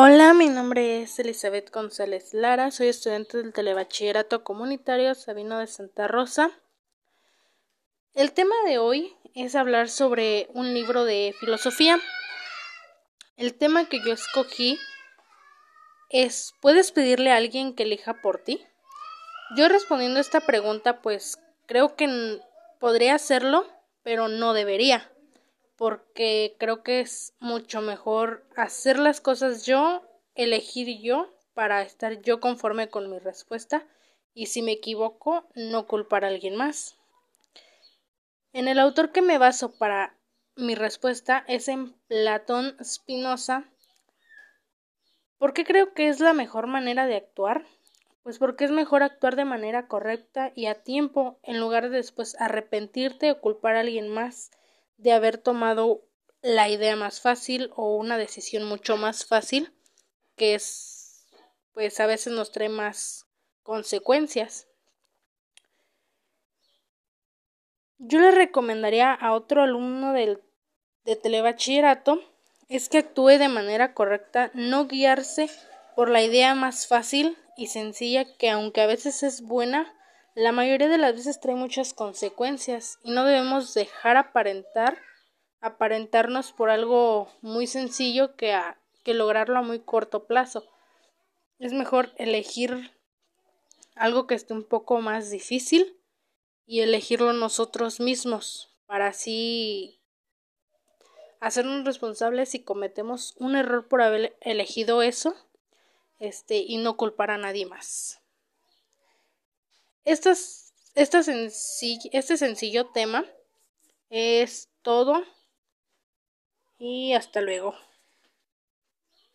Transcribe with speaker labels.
Speaker 1: Hola, mi nombre es Elizabeth González Lara, soy estudiante del Telebachillerato Comunitario Sabino de Santa Rosa. El tema de hoy es hablar sobre un libro de filosofía. El tema que yo escogí es ¿puedes pedirle a alguien que elija por ti? Yo respondiendo a esta pregunta, pues creo que podría hacerlo, pero no debería porque creo que es mucho mejor hacer las cosas yo, elegir yo, para estar yo conforme con mi respuesta y si me equivoco, no culpar a alguien más. En el autor que me baso para mi respuesta es en Platón Spinoza. ¿Por qué creo que es la mejor manera de actuar? Pues porque es mejor actuar de manera correcta y a tiempo en lugar de después arrepentirte o culpar a alguien más de haber tomado la idea más fácil o una decisión mucho más fácil que es pues a veces nos trae más consecuencias. Yo le recomendaría a otro alumno del, de telebachillerato es que actúe de manera correcta, no guiarse por la idea más fácil y sencilla que aunque a veces es buena, la mayoría de las veces trae muchas consecuencias y no debemos dejar aparentar aparentarnos por algo muy sencillo que, que lograrlo a muy corto plazo. Es mejor elegir algo que esté un poco más difícil y elegirlo nosotros mismos para así hacernos responsables si cometemos un error por haber elegido eso este y no culpar a nadie más este sencillo tema es todo y hasta luego.